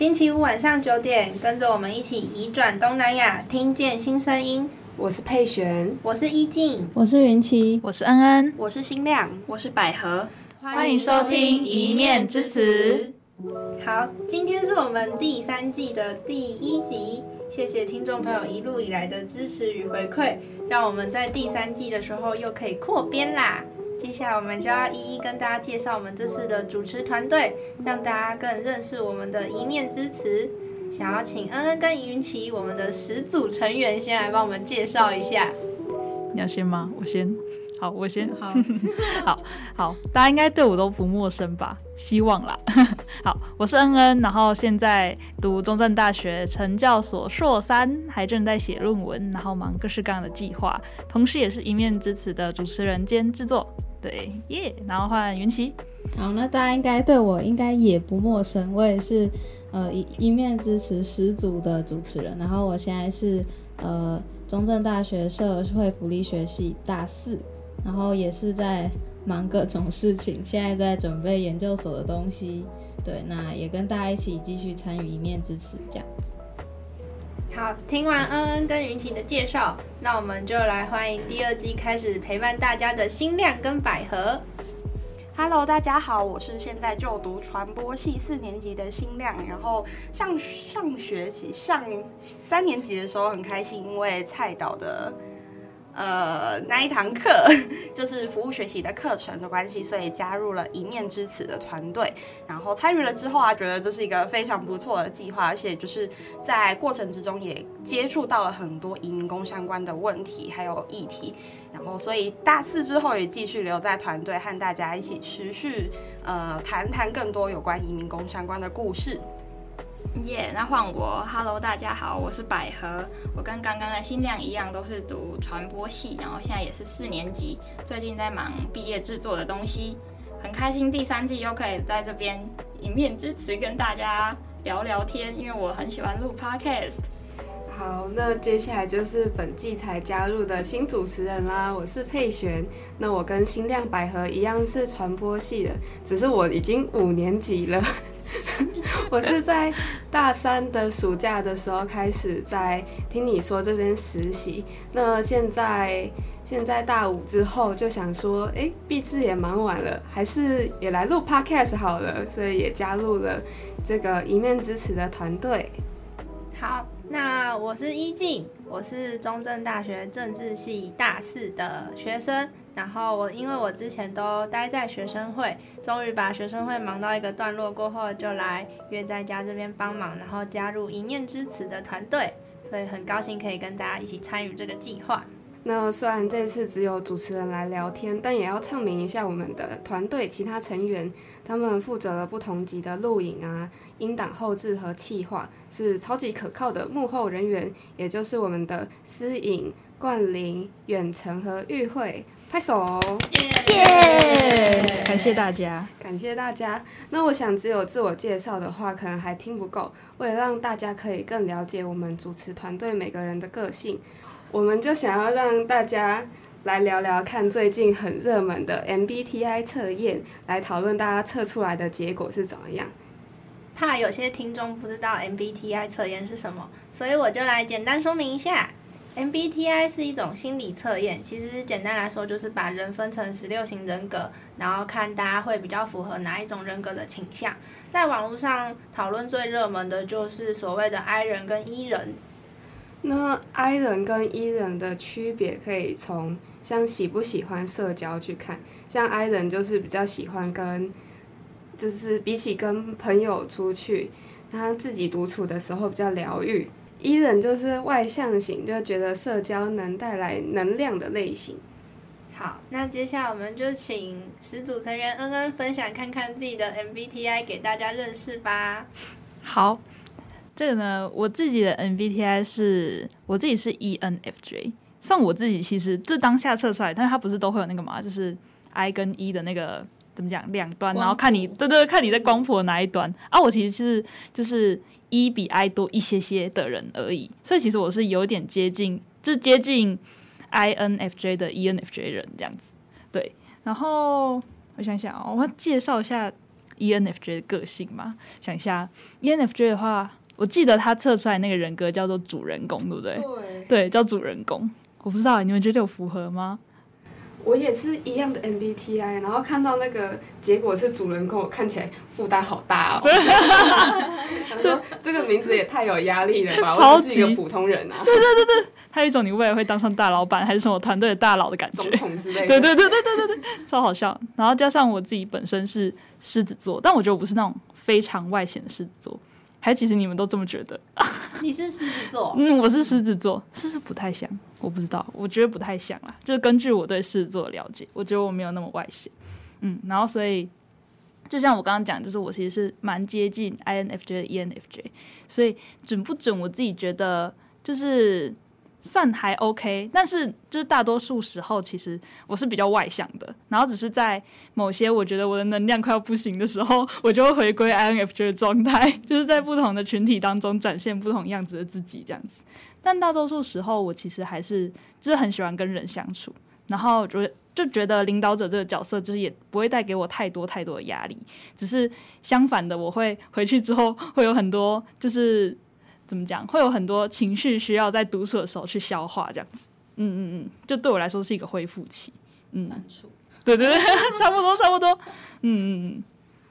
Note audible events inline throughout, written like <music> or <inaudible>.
星期五晚上九点，跟着我们一起移转东南亚，听见新声音。我是佩璇，我是依静，我是云奇，我是恩恩，我是新亮，我是百合。欢迎收听《一面之词》。好，今天是我们第三季的第一集，谢谢听众朋友一路以来的支持与回馈，让我们在第三季的时候又可以扩编啦。接下来我们就要一一跟大家介绍我们这次的主持团队，让大家更认识我们的一面之词。想要请恩恩跟云奇，我们的十组成员先来帮我们介绍一下。你要先吗？我先。好，我先。好，<laughs> 好，好，大家应该对我都不陌生吧？希望啦。<laughs> 好，我是恩恩，然后现在读中正大学成教所硕三，还正在写论文，然后忙各式各样的计划，同时也是一面之词的主持人兼制作。对，耶、然后换云奇。好，那大家应该对我应该也不陌生，我也是呃一一面之词十足的主持人，然后我现在是呃中正大学社会福利学系大四。然后也是在忙各种事情，现在在准备研究所的东西，对，那也跟大家一起继续参与一面之词这样子。好，听完恩恩跟云晴的介绍，那我们就来欢迎第二季开始陪伴大家的新亮跟百合。Hello，大家好，我是现在就读传播系四年级的新亮，然后上上学期上三年级的时候很开心，因为蔡导的。呃，那一堂课 <laughs> 就是服务学习的课程的关系，所以加入了一面之词的团队。然后参与了之后啊，觉得这是一个非常不错的计划，而且就是在过程之中也接触到了很多移民工相关的问题还有议题。然后，所以大四之后也继续留在团队，和大家一起持续呃谈谈更多有关移民工相关的故事。耶那换我，Hello，大家好，我是百合，我跟刚刚的新亮一样，都是读传播系，然后现在也是四年级，最近在忙毕业制作的东西，很开心第三季又可以在这边一面之词跟大家聊聊天，因为我很喜欢录 Podcast。好，那接下来就是本季才加入的新主持人啦，我是佩璇，那我跟新亮、百合一样是传播系的，只是我已经五年级了。<laughs> 我是在大三的暑假的时候开始在听你说这边实习，那现在现在大五之后就想说，哎，毕制也忙完了，还是也来录 Podcast 好了，所以也加入了这个一面之词的团队。好，那我是依静，我是中正大学政治系大四的学生。然后我因为我之前都待在学生会，终于把学生会忙到一个段落过后，就来约在家这边帮忙，然后加入一面之词的团队，所以很高兴可以跟大家一起参与这个计划。那虽然这次只有主持人来聊天，但也要唱明一下我们的团队其他成员，他们负责了不同集的录影啊、音档后制和企划，是超级可靠的幕后人员，也就是我们的思颖、冠霖、远程和玉慧。拍手！耶！Yeah! 感谢大家，感谢大家。那我想，只有自我介绍的话，可能还听不够。为了让大家可以更了解我们主持团队每个人的个性，我们就想要让大家来聊聊看最近很热门的 MBTI 测验，来讨论大家测出来的结果是怎么样。怕有些听众不知道 MBTI 测验是什么，所以我就来简单说明一下。MBTI 是一种心理测验，其实简单来说就是把人分成十六型人格，然后看大家会比较符合哪一种人格的倾向。在网络上讨论最热门的就是所谓的 I 人跟 E 人。那 I 人跟 E 人的区别可以从像喜不喜欢社交去看，像 I 人就是比较喜欢跟，就是比起跟朋友出去，他自己独处的时候比较疗愈。E 人就是外向型，就觉得社交能带来能量的类型。好，那接下来我们就请十组成员恩恩分享看看自己的 MBTI 给大家认识吧。好，这个呢，我自己的 MBTI 是我自己是 ENFJ。像我自己其实这当下测出来，但是它不是都会有那个嘛，就是 I 跟 E 的那个怎么讲两端，然后看你对对，看你在光谱的哪一端啊。我其实是就是。一比 I 多一些些的人而已，所以其实我是有点接近，就是接近 INFJ 的 ENFJ 人这样子。对，然后我想想哦，我要介绍一下 ENFJ 的个性嘛？想一下，ENFJ 的话，我记得他测出来那个人格叫做主人公，对不对？对，对，叫主人公。我不知道你们觉得有符合吗？我也是一样的 MBTI，然后看到那个结果是主人公，看起来负担好大哦。<laughs> 他说这个名字也太有压力了吧？超级我是一个普通人啊。对对对对，他有一种你未来会当上大老板还是什么团队的大佬的感觉。总统之类的。对对对对对对对，超好笑。然后加上我自己本身是狮子座，但我觉得我不是那种非常外显的狮子座。还其实你们都这么觉得？<laughs> 你是狮子座？嗯，我是狮子座，是不是不太像？我不知道，我觉得不太像啦。就是根据我对狮子座的了解，我觉得我没有那么外显。嗯，然后所以就像我刚刚讲，就是我其实是蛮接近 INFJ 的 ENFJ，所以准不准？我自己觉得就是。算还 OK，但是就是大多数时候，其实我是比较外向的，然后只是在某些我觉得我的能量快要不行的时候，我就会回归 INFJ 的状态，<laughs> 就是在不同的群体当中展现不同样子的自己这样子。但大多数时候，我其实还是就是很喜欢跟人相处，然后就就觉得领导者这个角色就是也不会带给我太多太多的压力，只是相反的，我会回去之后会有很多就是。怎么讲？会有很多情绪需要在独处的时候去消化，这样子。嗯嗯嗯，就对我来说是一个恢复期。嗯，对对对，<laughs> 差不多差不多。嗯嗯嗯，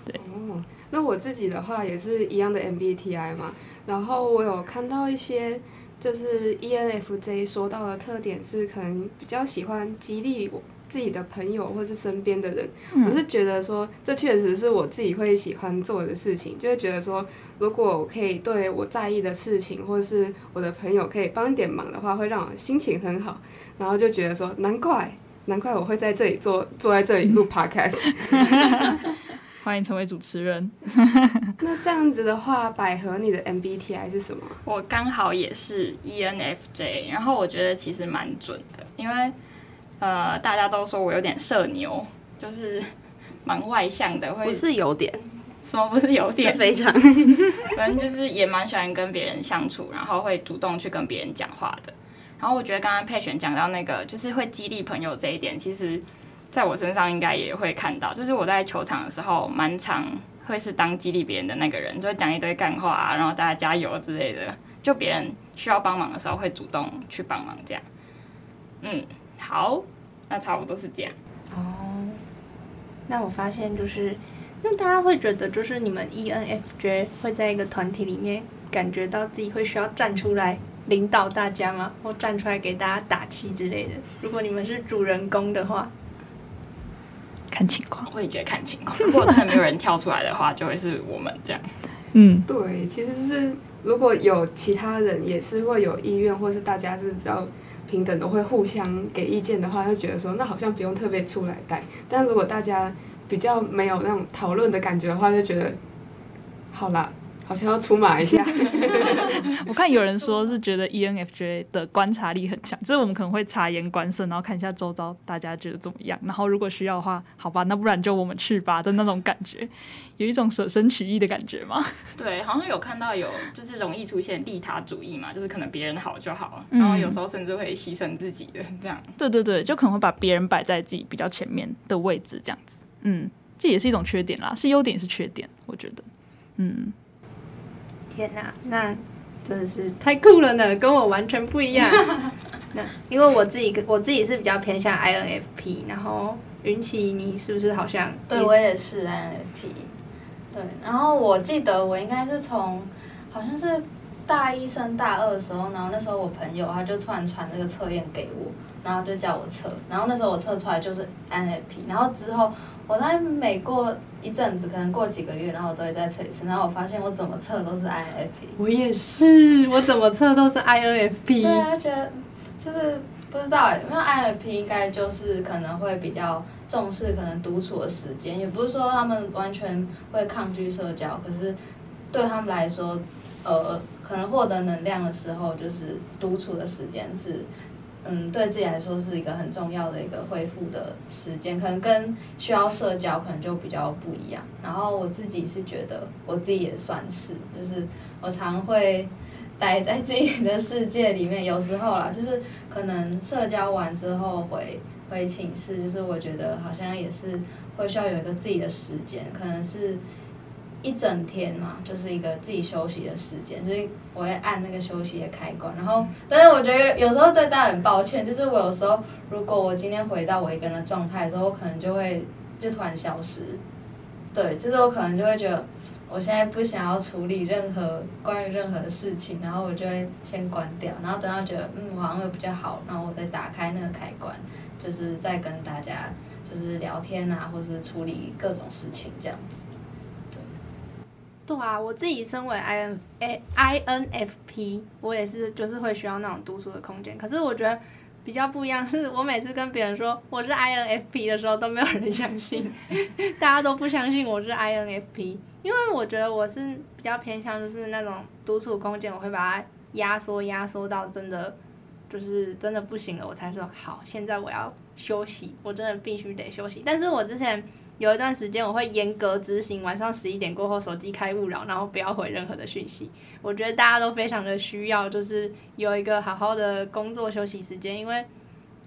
对。哦，那我自己的话也是一样的 MBTI 嘛。然后我有看到一些，就是 ENFJ 说到的特点是，可能比较喜欢激励我。自己的朋友或是身边的人，嗯、我是觉得说，这确实是我自己会喜欢做的事情，就会觉得说，如果我可以对我在意的事情，或者是我的朋友可以帮一点忙的话，会让我心情很好，然后就觉得说，难怪，难怪我会在这里坐，坐在这里录 <laughs> podcast。欢迎成为主持人。<laughs> 那这样子的话，百合你的 MBTI 是什么？我刚好也是 ENFJ，然后我觉得其实蛮准的，因为。呃，大家都说我有点社牛，就是蛮外向的，会不是有点，什么不是有点，是非常，反正就是也蛮喜欢跟别人相处，然后会主动去跟别人讲话的。然后我觉得刚刚佩璇讲到那个，就是会激励朋友这一点，其实在我身上应该也会看到，就是我在球场的时候，蛮常会是当激励别人的那个人，就会讲一堆干话啊，然后大家加油之类的，就别人需要帮忙的时候会主动去帮忙这样，嗯。好，那差不多是这样。哦，那我发现就是，那大家会觉得就是你们 ENFJ 会在一个团体里面感觉到自己会需要站出来领导大家吗？或站出来给大家打气之类的？如果你们是主人公的话，看情况，我也觉得看情况。如果真的没有人跳出来的话，就会是我们这样。嗯，对，其实是如果有其他人也是会有意愿，或是大家是比较。平等都会互相给意见的话，就觉得说那好像不用特别出来带。但如果大家比较没有那种讨论的感觉的话，就觉得好啦。好像要出马一下。<laughs> 我看有人说是觉得 ENFJ 的观察力很强，就是我们可能会察言观色，然后看一下周遭大家觉得怎么样，然后如果需要的话，好吧，那不然就我们去吧的那种感觉，有一种舍身取义的感觉吗？对，<laughs> 好像有看到有就是容易出现利他主义嘛，就是可能别人好就好，然后有时候甚至会牺牲自己的这样。对对对，就可能会把别人摆在自己比较前面的位置这样子。嗯，这也是一种缺点啦，是优点是缺点，我觉得。嗯。天哪，那真的是太酷了呢，跟我完全不一样。<laughs> 那因为我自己，我自己是比较偏向 INFP，然后云奇，你是不是好像？对，我也是 INFP。对，然后我记得我应该是从好像是大一升大二的时候，然后那时候我朋友他就突然传这个测验给我，然后就叫我测，然后那时候我测出来就是 INFP，然后之后。我在每过一阵子，可能过几个月，然后我都会再测一次，然后我发现我怎么测都是 INFP。我也是，我怎么测都是 INFP。对啊，觉得就是不知道哎，因为 INFP 应该就是可能会比较重视可能独处的时间，也不是说他们完全会抗拒社交，可是对他们来说，呃，可能获得能量的时候，就是独处的时间是。嗯，对自己来说是一个很重要的一个恢复的时间，可能跟需要社交可能就比较不一样。然后我自己是觉得，我自己也算是，就是我常会待在自己的世界里面。有时候啦，就是可能社交完之后回回寝室，就是我觉得好像也是会需要有一个自己的时间，可能是一整天嘛，就是一个自己休息的时间，所以我会按那个休息的开关。然后，但是我觉得有时候对大家很抱歉，就是我有时候如果我今天回到我一个人的状态的时候，我可能就会就突然消失。对，就是我可能就会觉得我现在不想要处理任何关于任何事情，然后我就会先关掉，然后等到觉得嗯好像会比较好，然后我再打开那个开关，就是再跟大家就是聊天啊，或是处理各种事情这样子。对啊，我自己身为 I N A I N F P，我也是就是会需要那种独处的空间。可是我觉得比较不一样，<laughs> 是我每次跟别人说我是 I N F P 的时候，都没有人相信，<laughs> 大家都不相信我是 I N F P，因为我觉得我是比较偏向就是那种独处空间，我会把它压缩压缩到真的就是真的不行了，我才说好，现在我要休息，我真的必须得休息。但是我之前。有一段时间，我会严格执行晚上十一点过后手机开勿扰，然后不要回任何的讯息。我觉得大家都非常的需要，就是有一个好好的工作休息时间，因为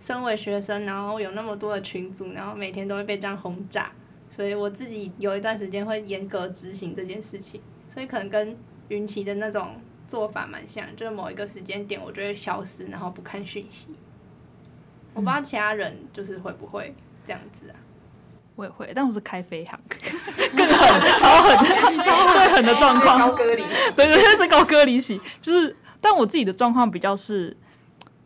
身为学生，然后有那么多的群组，然后每天都会被这样轰炸，所以我自己有一段时间会严格执行这件事情。所以可能跟云奇的那种做法蛮像，就是某一个时间点我就会消失，然后不看讯息。我不知道其他人就是会不会这样子啊。我也会，但我是开飞航，<laughs> 更狠，超狠，<laughs> 最狠的状况。高歌离，对对对，是高歌离席。就是，但我自己的状况比较是，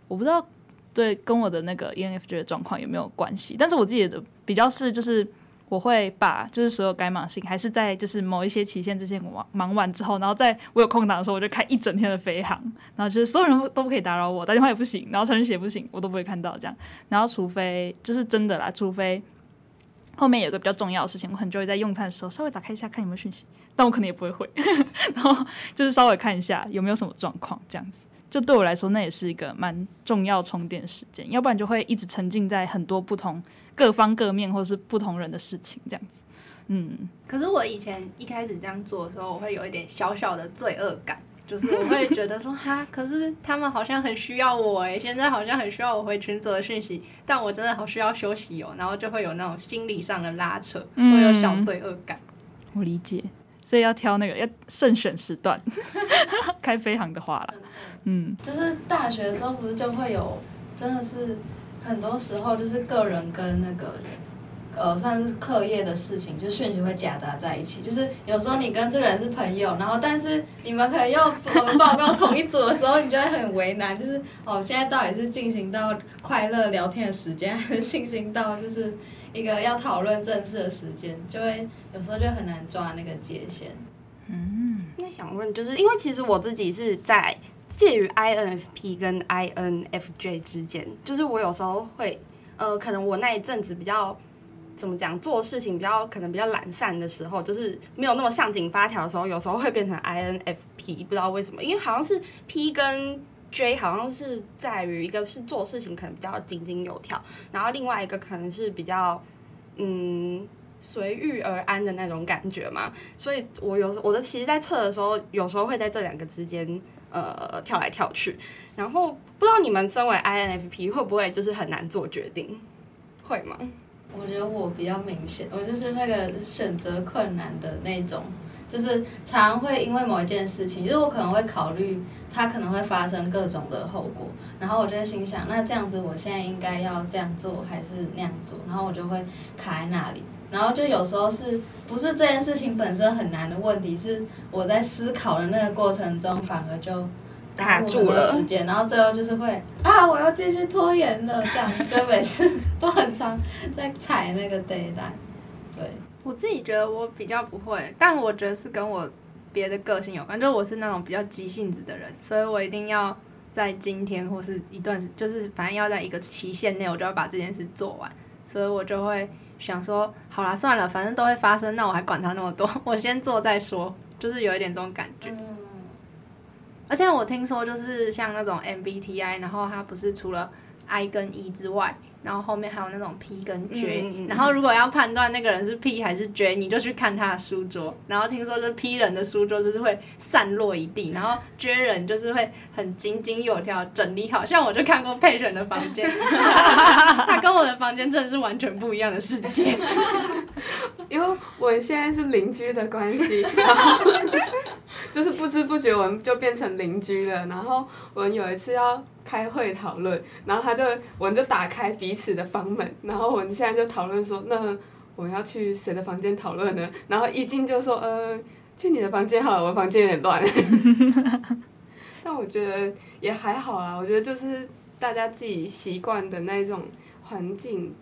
我不知道对跟我的那个 ENFJ 的状况有没有关系。但是我自己的比较是，就是我会把就是所有该忙的事情，还是在就是某一些期限之前忙忙完之后，然后在我有空档的时候，我就开一整天的飞航。然后就是所有人都不可以打扰我，打电话也不行，然后程序写也不行，我都不会看到这样。然后除非就是真的啦，除非。后面有个比较重要的事情，我可能就会在用餐的时候稍微打开一下看有没有讯息，但我可能也不会回，<laughs> 然后就是稍微看一下有没有什么状况，这样子就对我来说那也是一个蛮重要充电时间，要不然就会一直沉浸在很多不同各方各面或是不同人的事情这样子。嗯，可是我以前一开始这样做的时候，我会有一点小小的罪恶感。就是我会觉得说哈，可是他们好像很需要我诶，现在好像很需要我回群组的讯息，但我真的好需要休息哦，然后就会有那种心理上的拉扯，嗯、会有小罪恶感。我理解，所以要挑那个要慎选时段，<laughs> 开飞航的话啦，嗯，就是大学的时候不是就会有，真的是很多时候就是个人跟那个人。呃，算是课业的事情，就讯息会夹杂在一起。就是有时候你跟这个人是朋友，然后但是你们可能又报告同一组的时候，你就会很为难。就是哦，现在到底是进行到快乐聊天的时间，还是进行到就是一个要讨论正事的时间？就会有时候就很难抓那个界限。嗯，那想问，就是因为其实我自己是在介于 INFP 跟 INFJ 之间，就是我有时候会呃，可能我那一阵子比较。怎么讲？做事情比较可能比较懒散的时候，就是没有那么上紧发条的时候，有时候会变成 INFP，不知道为什么。因为好像是 P 跟 J 好像是在于一个是做事情可能比较井井有条，然后另外一个可能是比较嗯随遇而安的那种感觉嘛。所以我有时我的其实，在测的时候，有时候会在这两个之间呃跳来跳去。然后不知道你们身为 INFP 会不会就是很难做决定？会吗？我觉得我比较明显，我就是那个选择困难的那种，就是常会因为某一件事情，就是我可能会考虑它可能会发生各种的后果，然后我就会心想，那这样子我现在应该要这样做还是那样做，然后我就会卡在那里，然后就有时候是不是这件事情本身很难的问题，是我在思考的那个过程中反而就。卡住了时间，然后最后就是会啊，我要继续拖延了，这样就每次都很常在踩那个 deadline。对，我自己觉得我比较不会，但我觉得是跟我别的个性有关，就是我是那种比较急性子的人，所以我一定要在今天或是一段，就是反正要在一个期限内，我就要把这件事做完，所以我就会想说，好啦，算了，反正都会发生，那我还管它那么多，我先做再说，就是有一点这种感觉。嗯而且我听说，就是像那种 MBTI，然后它不是除了 I 跟 E 之外，然后后面还有那种 P 跟 J，、嗯、然后如果要判断那个人是 P 还是 J，你就去看他的书桌。然后听说这 P 人的书桌就是会散落一地，然后 J 人就是会很井井有条整理好。像我就看过佩璇的房间，<laughs> 他跟我的房间真的是完全不一样的世界。<laughs> 因为我现在是邻居的关系，然后就是不知不觉我们就变成邻居了。然后我们有一次要开会讨论，然后他就我们就打开彼此的房门，然后我们现在就讨论说，那我们要去谁的房间讨论呢？然后一进就说，呃，去你的房间好了，我房间有点乱。<laughs> 但我觉得也还好啦，我觉得就是大家自己习惯的那种环境，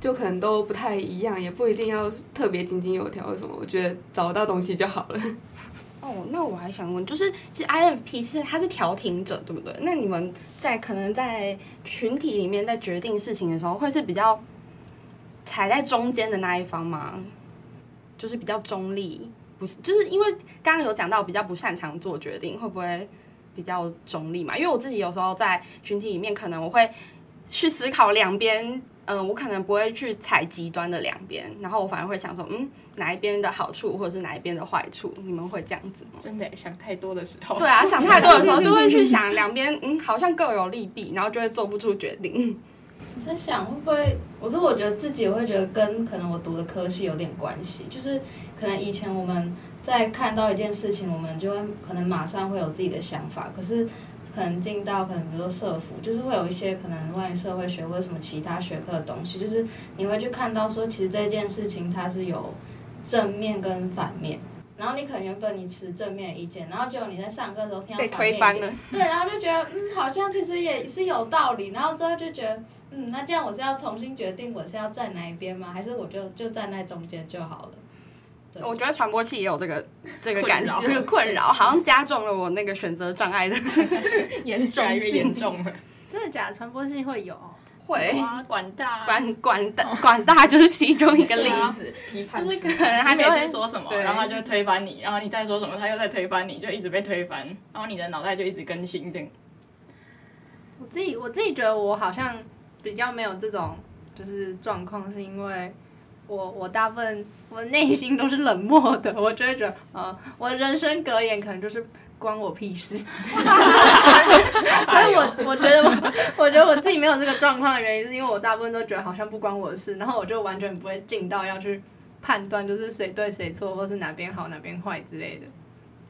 就可能都不太一样，也不一定要特别井井有条什么。我觉得找到东西就好了。哦，那我还想问，就是其实 INFP 是他是调停者，对不对？那你们在可能在群体里面在决定事情的时候，会是比较踩在中间的那一方吗？就是比较中立，不是？就是因为刚刚有讲到比较不擅长做决定，会不会比较中立嘛？因为我自己有时候在群体里面，可能我会去思考两边。嗯，我可能不会去踩极端的两边，然后我反而会想说，嗯，哪一边的好处或者是哪一边的坏处？你们会这样子吗？真的想太多的时候，对啊，想太多的时候就会去想两边，嗯，好像各有利弊，然后就会做不出决定。<laughs> 我在想会不会，我说我觉得自己也会觉得跟可能我读的科系有点关系，就是可能以前我们在看到一件事情，我们就会可能马上会有自己的想法，可是。可能进到可能比如说社服，就是会有一些可能关于社会学或者什么其他学科的东西，就是你会去看到说，其实这件事情它是有正面跟反面，然后你可能原本你持正面意见，然后结果你在上课的时候听到反面意见，对，然后就觉得嗯，好像其实也是有道理，然后之后就觉得嗯，那这样我是要重新决定我是要站哪一边吗？还是我就就站在中间就好了？我觉得传播器也有这个 <laughs> 这个感觉，就是困扰，<laughs> 好像加重了我那个选择障碍的 <laughs> 严重，越严重了。真的假的？传播器会有？会啊，管大，管管大，管大就是其中一个例子。就是可能他就会说什么，然后他就推翻你，然后你再说什么，他又在推翻你，就一直被推翻，然后你的脑袋就一直更新这样。我自己我自己觉得我好像比较没有这种就是状况，是因为。我我大部分我内心都是冷漠的，我就会觉得，呃，我的人生格言可能就是关我屁事。<laughs> 所以我我觉得我我觉得我自己没有这个状况的原因，是因为我大部分都觉得好像不关我的事，然后我就完全不会进到要去判断，就是谁对谁错，或是哪边好哪边坏之类的。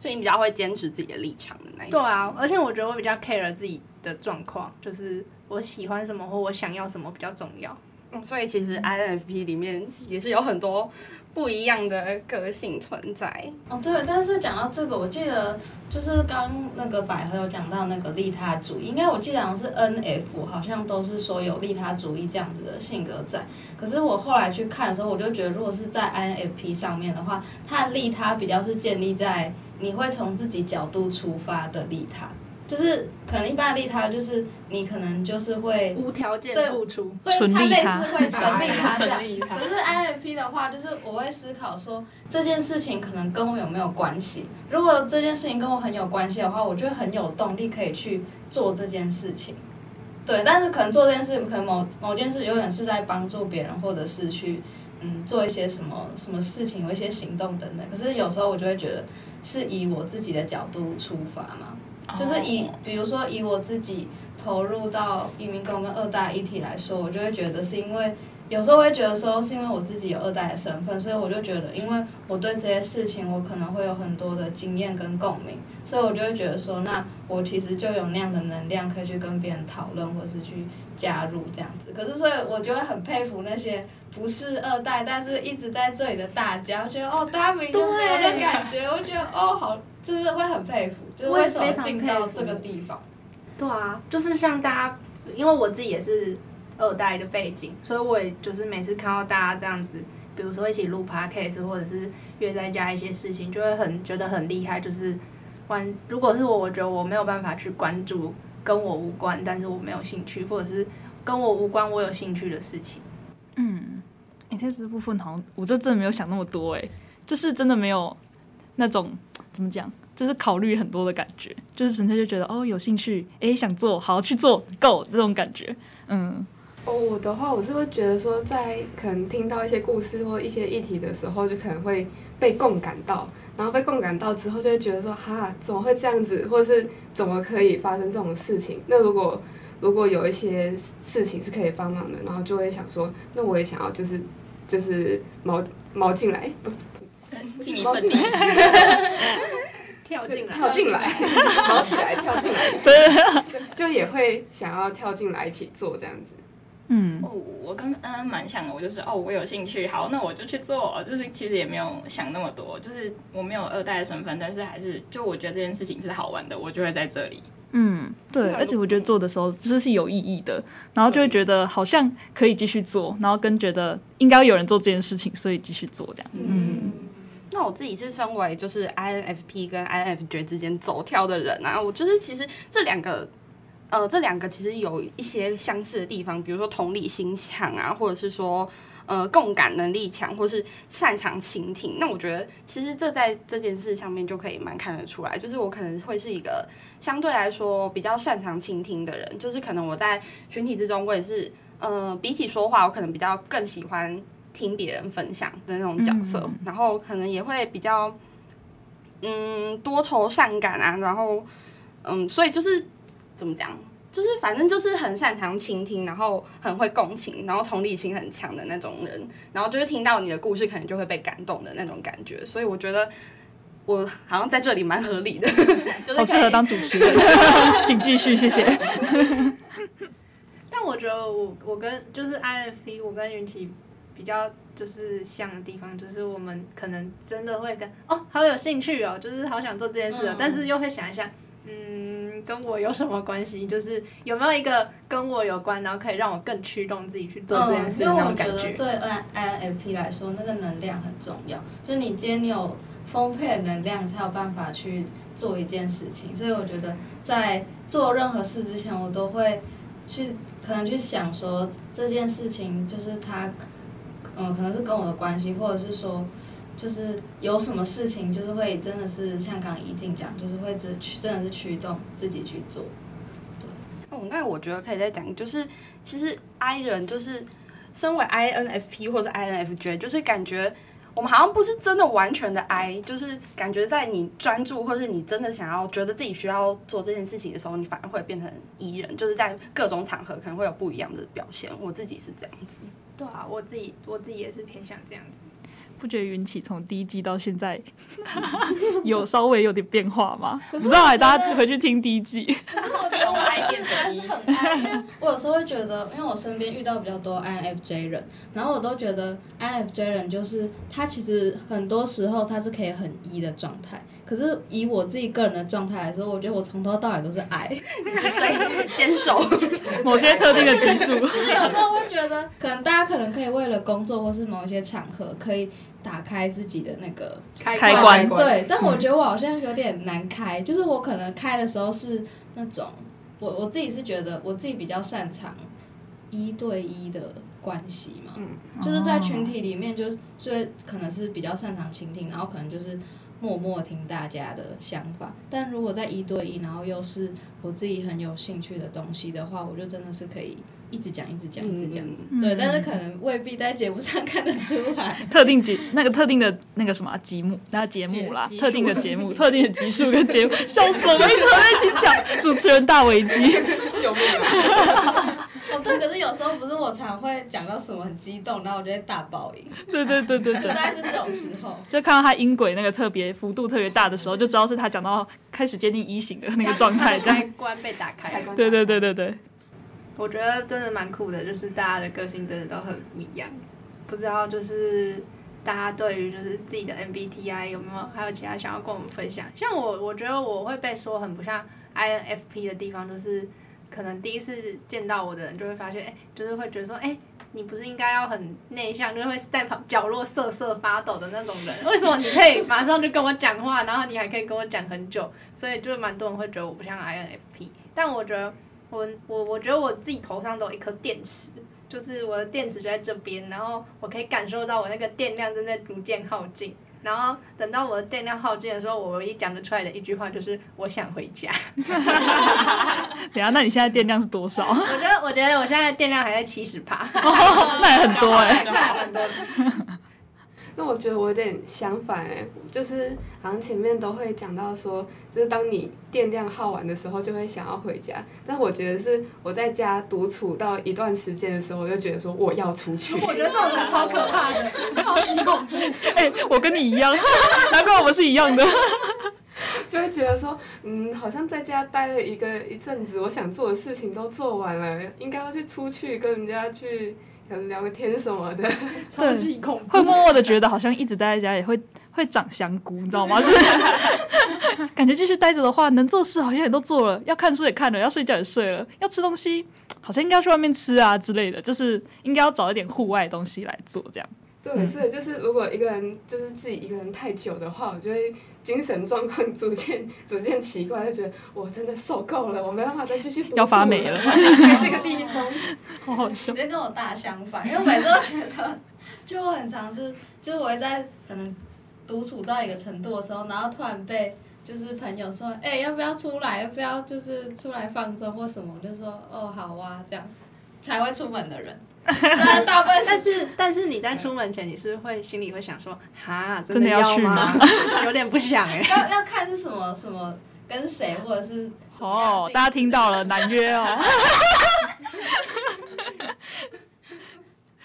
所以你比较会坚持自己的立场的那一种。对啊，而且我觉得我比较 care 自己的状况，就是我喜欢什么或我想要什么比较重要。嗯，所以其实 INFP 里面也是有很多不一样的个性存在。哦，对，但是讲到这个，我记得就是刚那个百合有讲到那个利他主义，应该我记得好像是 NF，好像都是说有利他主义这样子的性格在。可是我后来去看的时候，我就觉得如果是在 INFP 上面的话，他的利他比较是建立在你会从自己角度出发的利他。就是可能一般的利他，就是你可能就是会无条件付出，会他类似会纯利他这样。可是 INFP 的话，就是我会思考说这件事情可能跟我有没有关系。如果这件事情跟我很有关系的话，我就会很有动力可以去做这件事情。对，但是可能做这件事情，可能某某件事有点是在帮助别人，或者是去嗯做一些什么什么事情，有一些行动等等。可是有时候我就会觉得是以我自己的角度出发嘛。就是以，比如说以我自己投入到移民工跟二代一体来说，我就会觉得是因为有时候会觉得说是因为我自己有二代的身份，所以我就觉得，因为我对这些事情我可能会有很多的经验跟共鸣，所以我就会觉得说，那我其实就有那样的能量可以去跟别人讨论，或是去加入这样子。可是所以我就会很佩服那些不是二代，但是一直在这里的大家，我觉得哦，大家明显没有的感觉，我觉得哦好。就是会很佩服，就是为什么进到这个地方？对啊，就是像大家，因为我自己也是二代的背景，所以我也就是每次看到大家这样子，比如说一起录 podcast 或者是约在家一些事情，就会很觉得很厉害。就是关，如果是我，我觉得我没有办法去关注跟我无关，但是我没有兴趣，或者是跟我无关我有兴趣的事情。嗯，哎、欸，这部分好像我就真的没有想那么多，哎，就是真的没有那种。怎么讲？就是考虑很多的感觉，就是纯粹就觉得哦，有兴趣，哎，想做，好去做，Go 这种感觉。嗯，哦，我的话，我是会觉得说，在可能听到一些故事或一些议题的时候，就可能会被共感到，然后被共感到之后，就会觉得说，哈，怎么会这样子，或者是怎么可以发生这种事情？那如果如果有一些事情是可以帮忙的，然后就会想说，那我也想要，就是就是毛毛进来，不，毛进来，<laughs> 跳进来，跳进来，<laughs> 毛起来，跳进来，<laughs> 对，就也会想要跳进来一起做这样子。嗯，哦，我跟安安蛮像的，我就是哦，我有兴趣，好，那我就去做，就是其实也没有想那么多，就是我没有二代的身份，但是还是就我觉得这件事情是好玩的，我就会在这里。嗯，对，而且我觉得做的时候就是是有意义的，然后就会觉得好像可以继续做，然后跟觉得应该有人做这件事情，所以继续做这样。嗯，嗯，那我自己是身为就是 INFP 跟 INFJ 之间走跳的人啊，我就是其实这两个。呃，这两个其实有一些相似的地方，比如说同理心强啊，或者是说呃共感能力强，或是擅长倾听。那我觉得其实这在这件事上面就可以蛮看得出来，就是我可能会是一个相对来说比较擅长倾听的人，就是可能我在群体之中，我也是呃比起说话，我可能比较更喜欢听别人分享的那种角色，嗯、然后可能也会比较嗯多愁善感啊，然后嗯，所以就是。怎么讲？就是反正就是很擅长倾听，然后很会共情，然后同理心很强的那种人，然后就是听到你的故事，可能就会被感动的那种感觉。所以我觉得我好像在这里蛮合理的，<laughs> 就是好适合当主持人，请继续，谢谢。但我觉得我我跟就是 INFP，我跟云奇比较就是像的地方，就是我们可能真的会跟哦好有兴趣哦，就是好想做这件事，嗯、但是又会想一下。嗯，跟我有什么关系？就是有没有一个跟我有关，然后可以让我更驱动自己去做这件事的那种感觉。嗯、因为我觉得对 INFP 来说，那个能量很重要。就你今天你有丰沛的能量，才有办法去做一件事情。所以我觉得在做任何事之前，我都会去可能去想说这件事情，就是它，嗯，可能是跟我的关系，或者是说。就是有什么事情，就是会真的是像刚刚怡静讲，就是会真驱，真的是驱动自己去做。对，哦，那我觉得可以再讲，就是其实 I 人就是身为 INFP 或者 INFJ，就是感觉我们好像不是真的完全的 I，就是感觉在你专注或是你真的想要觉得自己需要做这件事情的时候，你反而会变成 E 人，就是在各种场合可能会有不一样的表现。我自己是这样子。对啊，我自己我自己也是偏向这样子。不觉得云起从第一季到现在 <laughs> 有稍微有点变化吗？不知道哎，大家回去听第一季。可是我觉得我还是还是很爱，因为我有时候会觉得，因为我身边遇到比较多 INFJ 人，然后我都觉得 INFJ 人就是他其实很多时候他是可以很 E 的状态。可是以我自己个人的状态来说，我觉得我从头到尾都是爱最 <laughs> 坚守 <laughs> 某些特定的技术。<laughs> 就是有时候会觉得，可能大家可能可以为了工作或是某一些场合，可以打开自己的那个开关。对，但我觉得我好像有点难开，就是我可能开的时候是那种，我我自己是觉得我自己比较擅长一对一的关系嘛，嗯，就是在群体里面就所以可能是比较擅长倾听，然后可能就是。默默听大家的想法，但如果在一对一，然后又是我自己很有兴趣的东西的话，我就真的是可以一直讲、一直讲、一直讲。嗯、对，但是可能未必在节目上看得出来。特定节那个特定的那个什么节目，那节目啦，特定的节目，特定的集数跟节目，笑死我们一直在一起讲主持人大危机，<laughs> 救命啊！哦，对，可是有时候不是我常会讲到什么很激动，然后我就会大爆音。对对对对对，就大概是这种时候，就看到他音轨那个特别幅度特别大的时候，就知道是他讲到开始接近一型的那个状态，这样。开关被打开。对对对对对。我觉得真的蛮酷的，就是大家的个性真的都很不一样。不知道就是大家对于就是自己的 MBTI 有没有还有其他想要跟我们分享？像我，我觉得我会被说很不像 INFP 的地方就是。可能第一次见到我的人就会发现，哎、欸，就是会觉得说，哎、欸，你不是应该要很内向，就是会在旁角落瑟瑟发抖的那种人，<laughs> 为什么你可以马上就跟我讲话，然后你还可以跟我讲很久？所以就是蛮多人会觉得我不像 INFP，但我觉得我我我觉得我自己头上都有一颗电池，就是我的电池就在这边，然后我可以感受到我那个电量正在逐渐耗尽。然后等到我的电量耗尽的时候，我唯一讲得出来的一句话就是我想回家。<laughs> 等下，那你现在电量是多少？<laughs> 我觉得，我觉得我现在电量还在七十趴，那也很多哎、欸，<laughs> 那还很多。那我觉得我有点相反哎，就是好像前面都会讲到说，就是当你电量耗完的时候，就会想要回家。但我觉得是我在家独处到一段时间的时候，我就觉得说我要出去。我觉得这种人超可怕的，超级恐怖。<laughs> 哎、欸，我跟你一样，<laughs> 难怪我们是一样的。<laughs> 就会觉得说，嗯，好像在家待了一个一阵子，我想做的事情都做完了，应该要去出去跟人家去。可能聊个天什么的，超级恐怖。会默默的觉得好像一直待在家里会会长香菇，你知道吗？<laughs> 就是感觉继续待着的话，能做事好像也都做了，要看书也看了，要睡觉也睡了，要吃东西好像应该要去外面吃啊之类的，就是应该要找一点户外的东西来做这样。对，所以就是如果一个人就是自己一个人太久的话，我就会精神状况逐渐逐渐奇怪，就觉得我真的受够了，我没办法再继续要发霉了，<laughs> 在这个地方，<laughs> 好好笑。你跟我大相反，因为我每次都觉得，就我很常是，就是我会在可能独处到一个程度的时候，然后突然被就是朋友说，哎、欸，要不要出来？要不要就是出来放松或什么？我就说，哦，好啊，这样才会出门的人。<laughs> 大部分但是但是你在出门前，你是会心里会想说，哈，真的要去吗？<laughs> 有点不想哎。<laughs> 要要看是什么什么跟谁或者是哦，大家听到了，难约哦。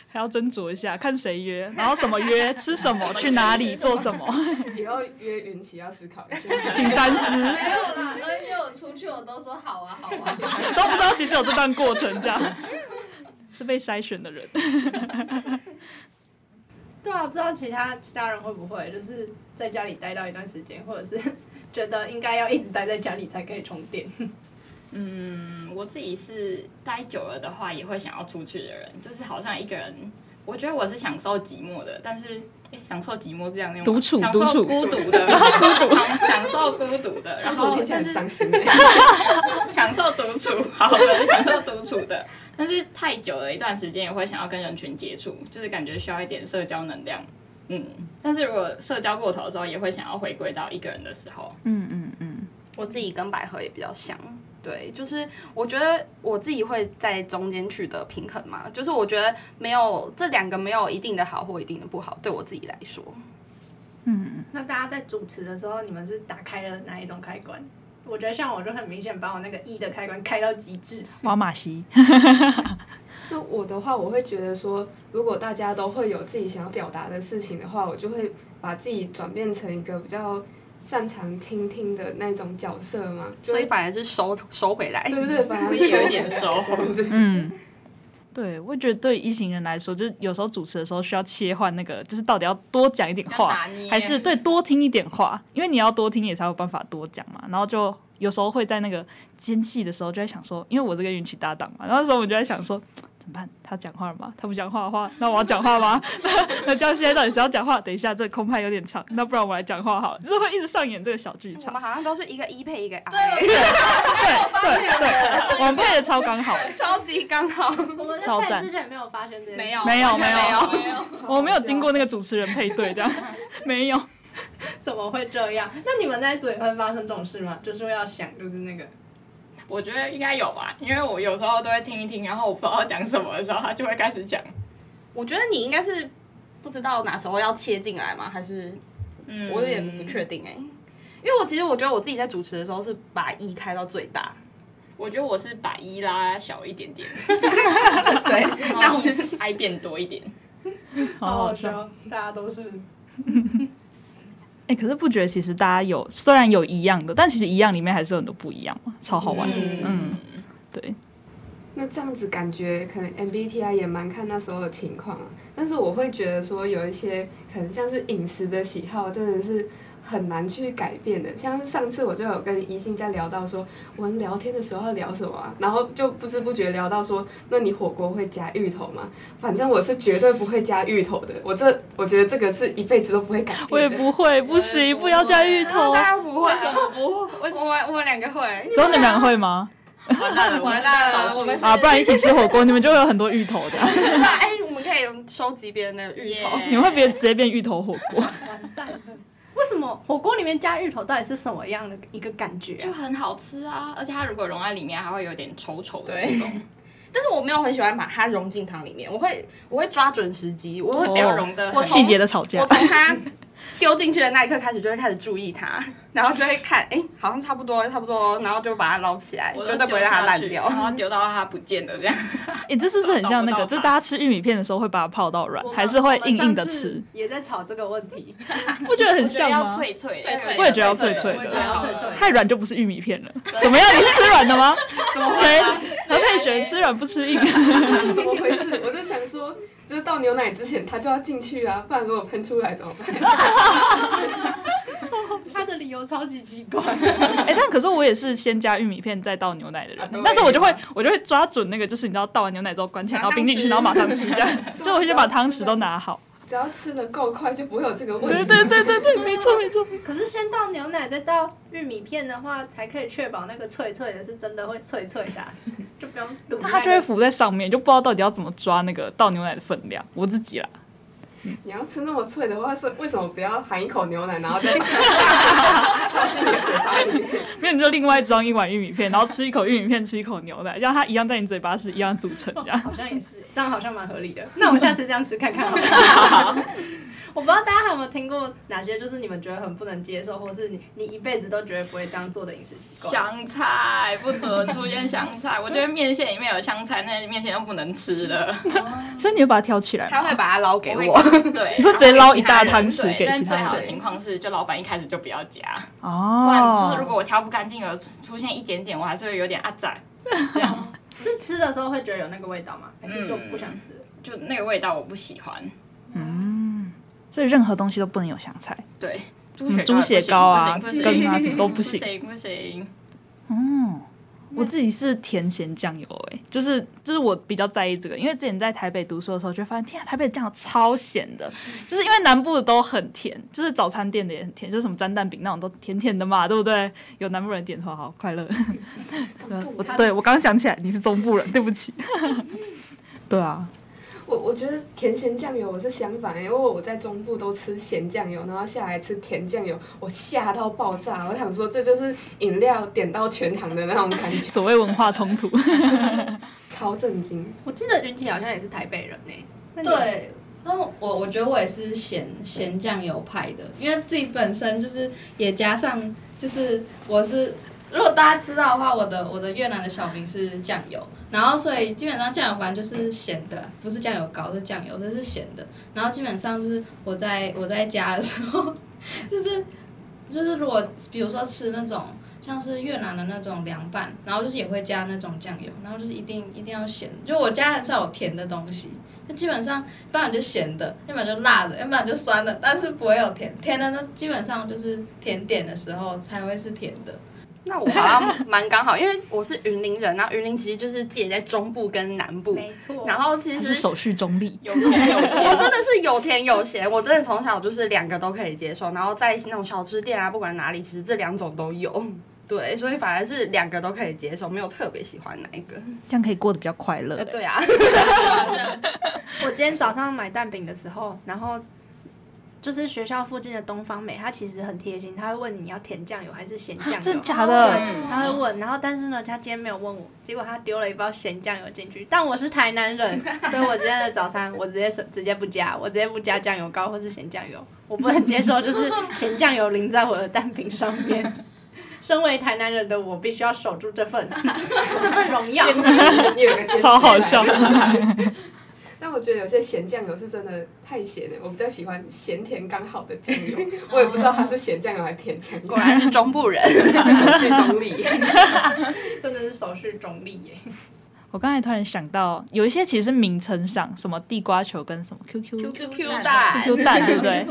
还要斟酌一下，看谁约，然后什么约，吃什么，去哪里，做什么。以后约云奇要思考一下，请三思。没有啦，因为我出去我都说好啊好啊，都不知道其实有这段过程这样。是被筛选的人，<laughs> 对啊，不知道其他其他人会不会就是在家里待到一段时间，或者是 <laughs> 觉得应该要一直待在家里才可以充电。嗯，我自己是待久了的话，也会想要出去的人，就是好像一个人，我觉得我是享受寂寞的，但是。享受寂寞这样那种，独处，享受孤独的，<laughs> 孤独，享受孤独的，然后听起来很伤心。<laughs> <laughs> 享受独处，好的，享受独处的，但是太久了一段时间也会想要跟人群接触，就是感觉需要一点社交能量。嗯，但是如果社交过头的时候，也会想要回归到一个人的时候。嗯嗯嗯，我自己跟百合也比较像。对，就是我觉得我自己会在中间取得平衡嘛，就是我觉得没有这两个没有一定的好或一定的不好，对我自己来说。嗯，那大家在主持的时候，你们是打开了哪一种开关？我觉得像我就很明显把我那个 E 的开关开到极致。<laughs> 挖马西。<laughs> 那我的话，我会觉得说，如果大家都会有自己想要表达的事情的话，我就会把自己转变成一个比较。擅长倾听的那种角色嘛，所以反而是收收回来，对不对？反而是 <laughs> 有一点收。嗯，对，我觉得对一行人来说，就是有时候主持的时候需要切换那个，就是到底要多讲一点话，还是对多听一点话？因为你要多听，也才有办法多讲嘛。然后就有时候会在那个间隙的时候，就在想说，因为我这个运气搭档嘛，然后那时候我就在想说。怎么办？他讲话了吗？他不讲话的话，那我要讲话吗？<laughs> 那这样现在到底是要讲话？等一下，这个空拍有点长，那不然我来讲话好了，就是会一直上演这个小剧场。我们好像都是一个一配一个 I。对对对对，我们配的超刚好，超级刚好。我们在配之前没有发现这些，没有没有没有没有，我没有经过那个主持人配对这样，没有。怎么会这样？那你们在组也会发生这种事吗？就是要想，就是那个。我觉得应该有吧，因为我有时候都会听一听，然后我不知道讲什么的时候，他就会开始讲。我觉得你应该是不知道哪时候要切进来吗？还是，嗯，我有点不确定哎、欸。因为我其实我觉得我自己在主持的时候是把一开到最大，我觉得我是把一拉小一点点，<laughs> 对，那我是 I 变多一点，好好笑，大家都是。哎、欸，可是不觉得其实大家有虽然有一样的，但其实一样里面还是有很多不一样嘛，超好玩的。嗯，嗯对。那这样子感觉可能 MBTI 也蛮看那时候的情况啊，但是我会觉得说有一些可能像是饮食的喜好，真的是。很难去改变的，像上次我就有跟怡静在聊到说，我们聊天的时候要聊什么啊，然后就不知不觉聊到说，那你火锅会加芋头吗？反正我是绝对不会加芋头的，我这我觉得这个是一辈子都不会改变的。我也不会，不行，不要加芋头。<laughs> 大家不会，我不会，我们我们两个会，只有你们两个会吗？完蛋了，完蛋了，我们啊，不然一起吃火锅，你们就会有很多芋头的。<laughs> 哎，我们可可以收集别人的芋头。你会别直接变芋头火锅？完蛋了！为什么火锅里面加芋头到底是什么样的一个感觉？就很好吃啊！而且它如果融在里面，还会有点稠稠的那种。但是我没有很喜欢把它融进汤里面，我会我会抓准时机，我会不要融的细节的吵架。我从它丢进去的那一刻开始，就会开始注意它，<laughs> 然后就会看，哎、欸，好像差不多，差不多，然后就把它捞起来，绝对不会让它烂掉，然后丢到它不见了这样。哎、欸，这是不是很像那个？<laughs> 就是大家吃玉米片的时候会把它泡到软，还是会硬硬的吃？也在吵这个问题，<laughs> 不觉得很像吗？要脆脆的，我也觉得要脆脆的，太软就不是玉米片了。怎么样？你是吃软的吗？怎么谁？何佩璇吃软不吃硬？怎么回事？我就想说。就是倒牛奶之前，他就要进去啊，不然如果喷出来怎么办？<laughs> 他的理由超级奇怪。<laughs> 哎、欸，但可是我也是先加玉米片再倒牛奶的人，啊、但是我就会我就会抓准那个，就是你知道倒完牛奶之后关起来，然后冰进去，然后马上吃，这样 <laughs> 就我会先把汤匙都拿好。只要吃的够快，就不会有这个问题。对对对对对，没错 <laughs> 没错。可是先倒牛奶再倒玉米片的话，才可以确保那个脆脆的是真的会脆脆的、啊。<laughs> 就不用堵，它就会浮在上面，就不知道到底要怎么抓那个倒牛奶的分量。我自己啦，<laughs> 你要吃那么脆的话，是为什么不要含一口牛奶，然后再 <laughs> 倒进你的嘴巴里面？那你就另外装一碗玉米片，然后吃一口玉米片，吃一口牛奶，让它一样在你嘴巴是一样组成这样。好像也是，这样好像蛮合理的。<laughs> 那我们下次这样吃看看好不好？我不知道大家还有没有听过哪些就是你们觉得很不能接受，或是你你一辈子都绝对不会这样做的饮食习惯。香菜不准出现香菜，我觉得面线里面有香菜，那面线又不能吃了。所以你就把它挑起来？他会把它捞给我。<laughs> 对，你说直接捞一大汤匙给其他人。但最好的情况是，就老板一开始就不要加。哦。不然就是如果我挑不干净，而出现一点点，我还是会有点阿仔。<laughs> 这样是吃的时候会觉得有那个味道吗？还是就不想吃？嗯、就那个味道我不喜欢。嗯。所以任何东西都不能有香菜，对，猪血糕啊、羹啊什么都不行，不行不行。嗯，我自己是甜咸酱油，哎，就是就是我比较在意这个，因为之前在台北读书的时候，就发现天啊，台北的酱油超咸的，就是因为南部的都很甜，就是早餐店的也很甜，就是什么沾蛋饼那种都甜甜的嘛，对不对？有南部人点头，好快乐。<laughs> 我对我刚想起来你是中部人，对不起。<laughs> 对啊。我我觉得甜咸酱油我是相反，因为我在中部都吃咸酱油，然后下来吃甜酱油，我吓到爆炸。我想说，这就是饮料点到全糖的那种感觉。所谓文化冲突，<laughs> 超震惊。我记得云奇好像也是台北人呢。对，然后我我觉得我也是咸咸酱油派的，因为自己本身就是也加上，就是我是。如果大家知道的话，我的我的越南的小名是酱油，然后所以基本上酱油反正就是咸的，不是酱油膏，是酱油，这是咸的。然后基本上就是我在我在家的时候，<laughs> 就是就是如果比如说吃那种像是越南的那种凉拌，然后就是也会加那种酱油，然后就是一定一定要咸，就我家很少有甜的东西，就基本上要不然就咸的，要不然就辣的，要不然就酸的，但是不会有甜甜的，那基本上就是甜点的时候才会是甜的。那我好像蛮刚好，因为我是云林人，然后云林其实就是介在中部跟南部，没错。然后其实是手续中立，有甜有咸，我真的是有甜有咸，我真的从小就是两个都可以接受。然后在那种小吃店啊，不管哪里，其实这两种都有，对，所以反而是两个都可以接受，没有特别喜欢哪一个，这样可以过得比较快乐。呃，<laughs> 对啊。我今天早上买蛋饼的时候，然后。就是学校附近的东方美，他其实很贴心，他会问你要甜酱油还是咸酱油。真假的？对，他会问。然后但是呢，他今天没有问我，结果他丢了一包咸酱油进去。但我是台南人，<laughs> 所以我今天的早餐我直接是直接不加，我直接不加酱油膏或是咸酱油，我不能接受就是咸酱油淋在我的蛋饼上面。<laughs> 身为台南人的我，必须要守住这份 <laughs> 这份荣耀。超好笑。但我觉得有些咸酱油是真的太咸了，我比较喜欢咸甜刚好的酱油。<laughs> 我也不知道它是咸酱油还是甜酱油。果然是中部人，<laughs> 手续中立，<laughs> 真的是手续中立耶。我刚才突然想到，有一些其实名称上，什么地瓜球跟什么 QQ QQ 蛋，QQ 蛋对不对？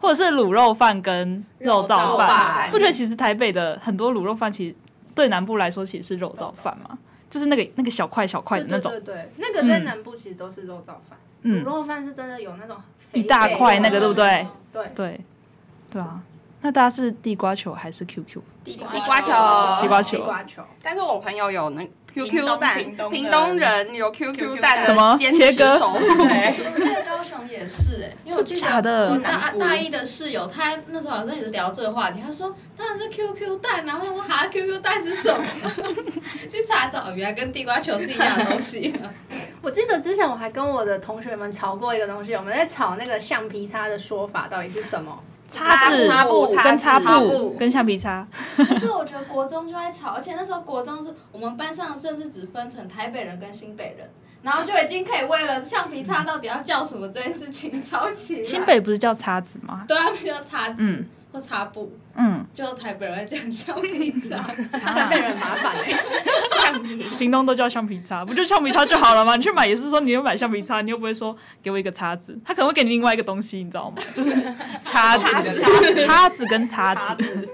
或者是卤肉饭跟肉燥饭，不觉得其实台北的很多卤肉饭其实对南部来说其实是肉燥饭吗？就是那个那个小块小块的那种，对对对，那个在南部其实都是肉燥饭，卤肉饭是真的有那种一大块那个，对不对？对。对对啊，那大家是地瓜球还是 QQ？地瓜球，地瓜球地瓜球。但是我朋友有那 QQ 屏蛋，屏东人有 QQ 蛋什么切割对，我记得高雄也是哎，因为我记得我大大一的室友，他那时候好像也是聊这个话题，他说当然是 QQ 蛋，然后他说哈 QQ 蛋是什么？去查找，原来跟地瓜球是一样的东西。<laughs> 我记得之前我还跟我的同学们吵过一个东西，我们在吵那个橡皮擦的说法到底是什么？擦子、擦布跟擦擦布跟橡皮擦，可是我觉得国中就在吵，而且那时候国中是我们班上甚至只分成台北人跟新北人，然后就已经可以为了橡皮擦到底要叫什么这件事情吵起来。新北不是叫擦子吗？对，不是叫擦子嗯或擦布，嗯，就台北人会讲橡皮擦，<laughs> 台北人很麻烦哎。<laughs> 屏东都叫橡皮擦，不就橡皮擦就好了吗？你去买也是说你要买橡皮擦，你又不会说给我一个叉子，他可能会给你另外一个东西，你知道吗？就是叉子、<laughs> 叉子跟叉子。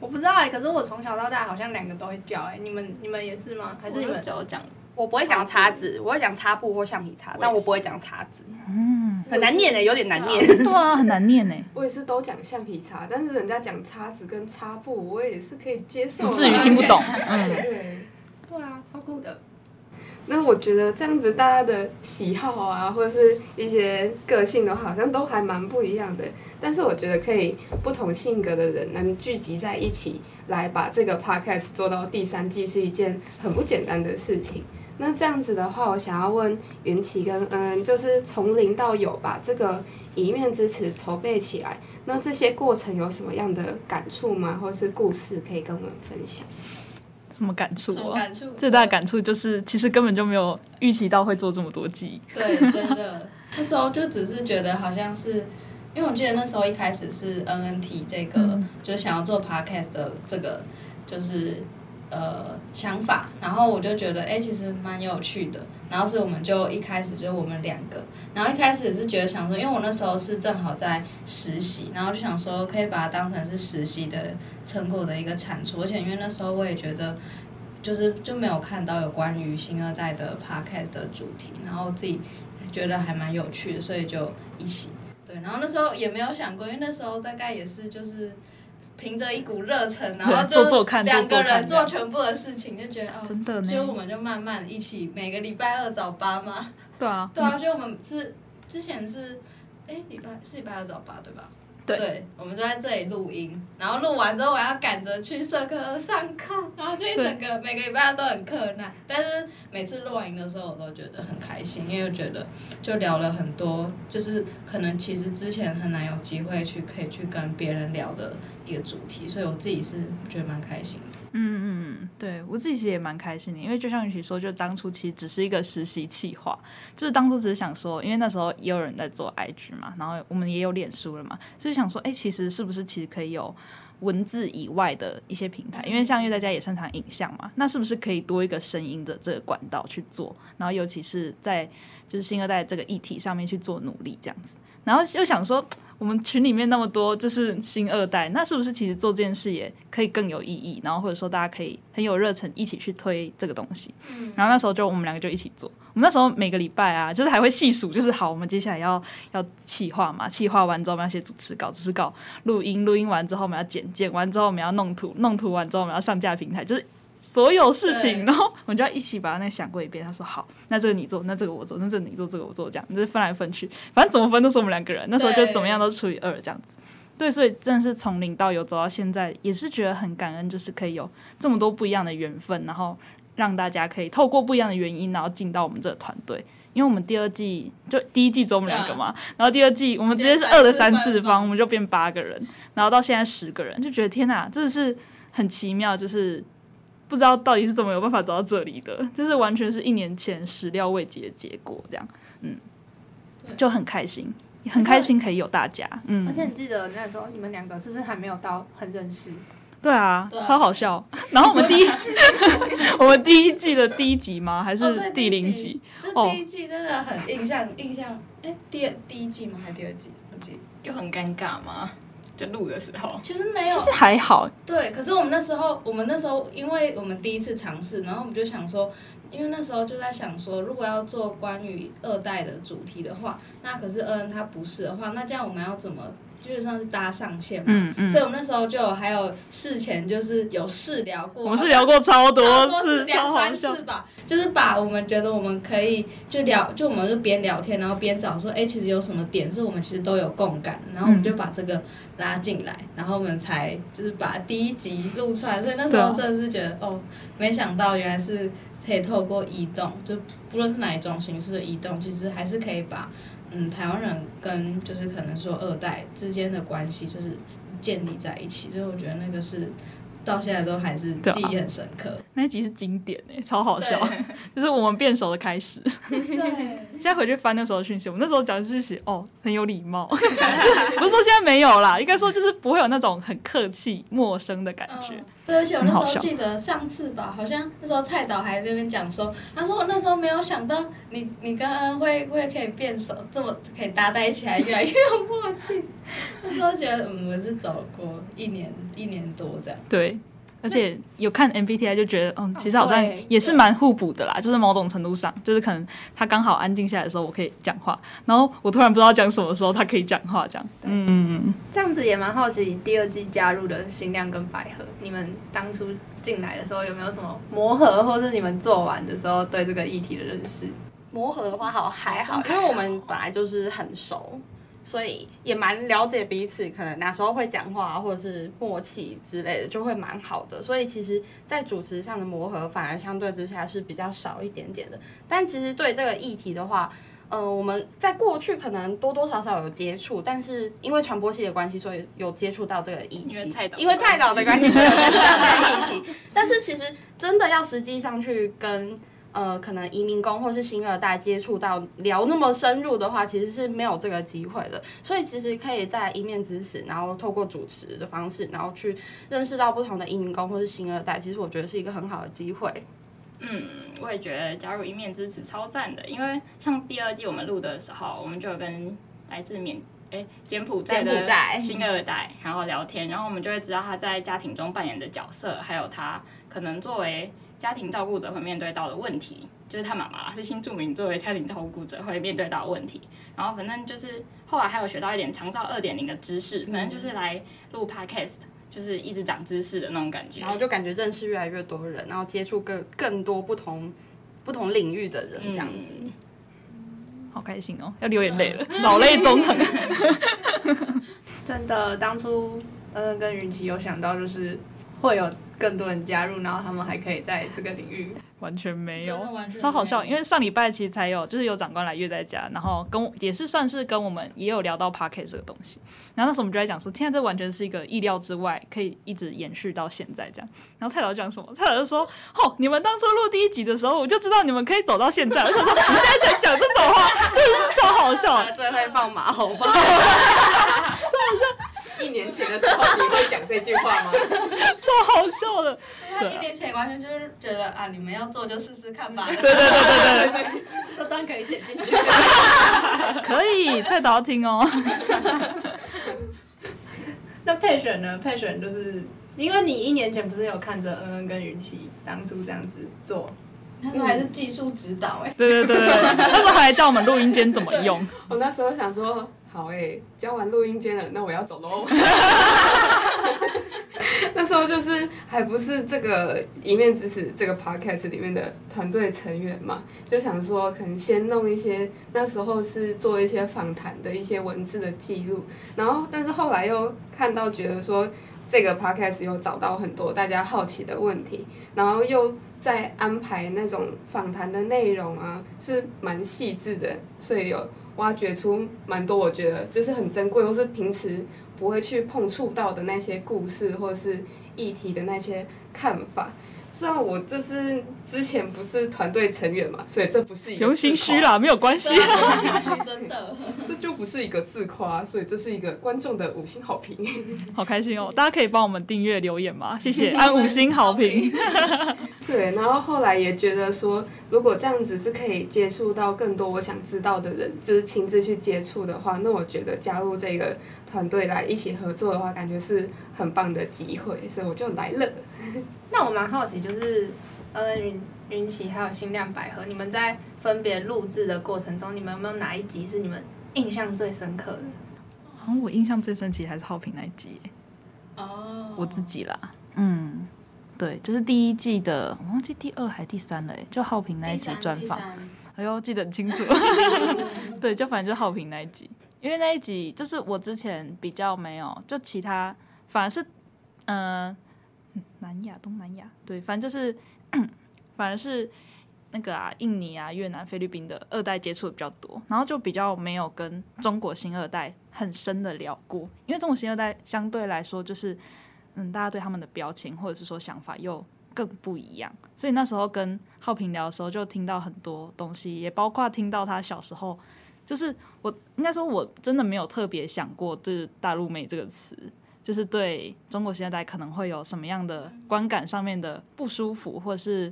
我不知道哎，可是我从小到大好像两个都会叫哎，你们你们也是吗？还是你们？只有讲我不会讲叉子，我会讲擦布或橡皮擦，但我不会讲叉子，嗯，很难念的，有点难念。对啊，很难念呢。我也是都讲橡皮擦，但是人家讲叉子跟擦布，我也是可以接受至于听不懂。嗯，对。对啊，超酷的。那我觉得这样子大家的喜好啊，或者是一些个性的话，好像都还蛮不一样的。但是我觉得可以不同性格的人能聚集在一起，来把这个 podcast 做到第三季，是一件很不简单的事情。那这样子的话，我想要问元琪跟嗯恩，就是从零到有把这个一面之词筹备起来，那这些过程有什么样的感触吗？或是故事可以跟我们分享？什么感触什么啊？感触？最大的感触就是，其实根本就没有预期到会做这么多季。对，真的，那时候就只是觉得好像是，因为我记得那时候一开始是 NNT 这个，嗯、就是想要做 podcast 的这个，就是呃想法，然后我就觉得哎、其实蛮有趣的，然后所以我们就一开始就我们两个，然后一开始是觉得想说，因为我那时候是正好在实习，然后就想说可以把它当成是实习的成果的一个产出，而且因为那时候我也觉得。就是就没有看到有关于新二代的 podcast 的主题，然后自己觉得还蛮有趣的，所以就一起对。然后那时候也没有想过，因为那时候大概也是就是凭着一股热忱，然后就两个人做全部的事情，就觉得哦，真的呢。所以我们就慢慢一起每个礼拜二早八嘛。对啊。对啊，就我们是之前是哎礼拜是礼拜二早八对吧？对，对，我们就在这里录音，然后录完之后我要赶着去社科上课，然后就一整个每个礼拜都很困难，但是每次录完音的时候我都觉得很开心，因为我觉得就聊了很多，就是可能其实之前很难有机会去可以去跟别人聊的一个主题，所以我自己是觉得蛮开心的。嗯嗯，对我自己其实也蛮开心的，因为就像允琪说，就当初其实只是一个实习企划，就是当初只是想说，因为那时候也有人在做 IG 嘛，然后我们也有脸书了嘛，所以想说，哎，其实是不是其实可以有文字以外的一些平台？因为像因为大家也擅长影像嘛，那是不是可以多一个声音的这个管道去做？然后尤其是在就是新二代这个议题上面去做努力这样子，然后又想说。我们群里面那么多就是新二代，那是不是其实做这件事也可以更有意义？然后或者说大家可以很有热忱一起去推这个东西。嗯，然后那时候就我们两个就一起做。我们那时候每个礼拜啊，就是还会细数，就是好，我们接下来要要企划嘛，企划完之后我们要写主持稿，主持稿录音，录音完之后我们要剪，剪完之后我们要弄图，弄图完之后我们要上架平台，就是。所有事情，然后我们就要一起把它那想过一遍。他说好，那这个你做，那这个我做，那这个你做，这个我做，这样就是分来分去，反正怎么分都是我们两个人。那时候就怎么样都除以二这样子。对，所以真的是从零到有走到现在，也是觉得很感恩，就是可以有这么多不一样的缘分，然后让大家可以透过不一样的原因，然后进到我们这个团队。因为我们第二季就第一季只有我们两个嘛，然后第二季我们直接是二的三次方，我们就变八个人，然后到现在十个人，就觉得天哪，真的是很奇妙，就是。不知道到底是怎么有办法走到这里的，就是完全是一年前始料未及的结果，这样，嗯，就很开心，很开心可以有大家，嗯。而且你记得那时候你们两个是不是还没有到很认识？对啊，对啊超好笑。然后我们第一，<laughs> 我们第一季的第一集吗？还是第零集？哦，第一季真的很印象，印象。哎，第二第一季吗？还是第二季？我记得又很尴尬吗？就录的时候，其实没有，其实还好。对，可是我们那时候，我们那时候，因为我们第一次尝试，然后我们就想说，因为那时候就在想说，如果要做关于二代的主题的话，那可是恩恩他不是的话，那这样我们要怎么基本上是搭上线嘛，嗯嗯，所以我们那时候就还有事前就是有试聊过，我们是聊过超多次，两三次吧，就是把我们觉得我们可以就聊，就我们就边聊天，然后边找说，哎、欸，其实有什么点是我们其实都有共感的，然后我们就把这个拉进来，然后我们才就是把第一集录出来，所以那时候真的是觉得，哦，没想到原来是可以透过移动，就不论是哪一种形式的移动，其实还是可以把。嗯，台湾人跟就是可能说二代之间的关系就是建立在一起，所以我觉得那个是到现在都还是记忆很深刻。啊、那一集是经典哎，超好笑，<laughs> 就是我们变熟的开始。对，<laughs> 现在回去翻那时候的讯息，我们那时候讲的讯息哦，很有礼貌，<laughs> 不是说现在没有啦，应该说就是不会有那种很客气、陌生的感觉。嗯对，而且我那时候记得上次吧，好，像那时候蔡导还在那边讲说，他说我那时候没有想到你你跟恩会会可以变熟，这么可以搭在一起，还越来越有默契。那时候觉得嗯，我是走过一年一年多这样。对。而且有看 MBTI 就觉得，嗯，其实好像也是蛮互补的啦，就是某种程度上，就是可能他刚好安静下来的时候，我可以讲话，然后我突然不知道讲什么时候，他可以讲话，这样。嗯嗯嗯。这样子也蛮好奇，第二季加入的新亮跟百合，你们当初进来的时候有没有什么磨合，或是你们做完的时候对这个议题的认识？磨合的话，好还好，因为我们本来就是很熟。所以也蛮了解彼此，可能哪时候会讲话，或者是默契之类的，就会蛮好的。所以其实，在主持上的磨合，反而相对之下是比较少一点点的。但其实对这个议题的话，呃，我们在过去可能多多少少有接触，但是因为传播系的关系，所以有接触到这个议题。因为蔡导，因为蔡导的关系，所以有接触到这个议题。<laughs> 但是其实真的要实际上去跟。呃，可能移民工或是新二代接触到聊那么深入的话，其实是没有这个机会的。所以其实可以在一面之词，然后透过主持的方式，然后去认识到不同的移民工或是新二代。其实我觉得是一个很好的机会。嗯，我也觉得加入一面之词超赞的，因为像第二季我们录的时候，我们就有跟来自缅诶柬埔寨的新二代然后聊天，然后我们就会知道他在家庭中扮演的角色，还有他可能作为。家庭照顾者会面对到的问题，就是他妈妈是新住民作为家庭照顾者会面对到的问题。然后反正就是后来还有学到一点长照二点零的知识，反正就是来录 podcast，就是一直长知识的那种感觉。然后就感觉认识越来越多人，然后接触更更多不同不同领域的人，这样子，嗯、好开心哦，要流眼泪了，老泪纵横。<laughs> 真的，当初嗯跟云奇有想到就是会有。更多人加入，然后他们还可以在这个领域完全没有，超好笑。因为上礼拜其实才有，就是有长官来约在家，然后跟也是算是跟我们也有聊到 Pocket 这个东西。然后那时候我们就在讲说，天啊，这完全是一个意料之外，可以一直延续到现在这样。然后蔡导讲什么？蔡老就说：“哦，你们当初录第一集的时候，我就知道你们可以走到现在。”我就说：“你现在才讲这种话，真的是超好笑。”最会放马后炮。<laughs> <laughs> 一年前的时候，你会讲这句话吗？<laughs> 超好笑的。他一年前完全就是觉得啊，你们要做就试试看吧。<laughs> 对对对对对对，这段可以剪进去。<laughs> 可以，再倒听哦。那配选呢？配选就是因为你一年前不是有看着恩恩跟云奇当初这样子做，那时候还是技术指导哎。对对对对，那时候还教我们录音间怎么用。我那时候想说。好诶、欸，交完录音间了，那我要走喽。<laughs> 那时候就是还不是这个一面之词这个 podcast 里面的团队成员嘛，就想说可能先弄一些，那时候是做一些访谈的一些文字的记录，然后但是后来又看到觉得说这个 podcast 又找到很多大家好奇的问题，然后又在安排那种访谈的内容啊，是蛮细致的，所以有。挖掘出蛮多，我觉得就是很珍贵，或是平时不会去碰触到的那些故事，或是议题的那些看法。虽然我就是之前不是团队成员嘛，所以这不是一个。不用心虚啦，没有关系。不用心虚，真的。<laughs> 这就不是一个自夸，所以这是一个观众的五星好评。<laughs> 好开心哦！大家可以帮我们订阅留言吗？谢谢，<laughs> 按五星好评。对，然后后来也觉得说，如果这样子是可以接触到更多我想知道的人，就是亲自去接触的话，那我觉得加入这个团队来一起合作的话，感觉是很棒的机会，所以我就来了。那我蛮好奇，就是呃云云奇还有新亮百合，你们在分别录制的过程中，你们有没有哪一集是你们印象最深刻的？好像我印象最深其实还是浩平那一集。哦，我自己啦，嗯，对，就是第一季的，我忘记第二还是第三了，哎，就浩平那一集专访。哎呦，记得很清楚。<laughs> 对，就反正就浩平那一集，因为那一集就是我之前比较没有，就其他反而是，嗯、呃，南亚、东南亚，对，反正就是，反而是那个啊，印尼啊、越南、菲律宾的二代接触的比较多，然后就比较没有跟中国新二代很深的聊过，因为中国新二代相对来说就是，嗯，大家对他们的标签或者是说想法又。更不一样，所以那时候跟浩平聊的时候，就听到很多东西，也包括听到他小时候，就是我应该说，我真的没有特别想过，就是“大陆妹”这个词，就是对中国新二代可能会有什么样的观感上面的不舒服，或者是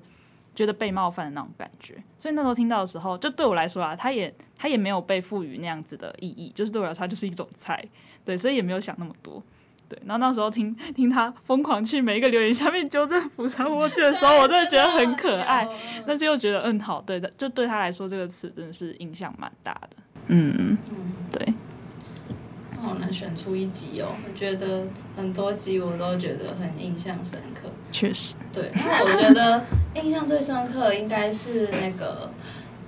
觉得被冒犯的那种感觉。所以那时候听到的时候，就对我来说啊，他也他也没有被赋予那样子的意义，就是对我来说，它就是一种菜，对，所以也没有想那么多。对，然后那时候听听他疯狂去每一个留言下面纠正釜山默剧的时候，我真的觉得很可爱，但是又觉得嗯好，对的，就对他来说这个词真的是影响蛮大的。嗯。好难选出一集哦，我觉得很多集我都觉得很印象深刻。确实。对，那我觉得印象最深刻应该是那个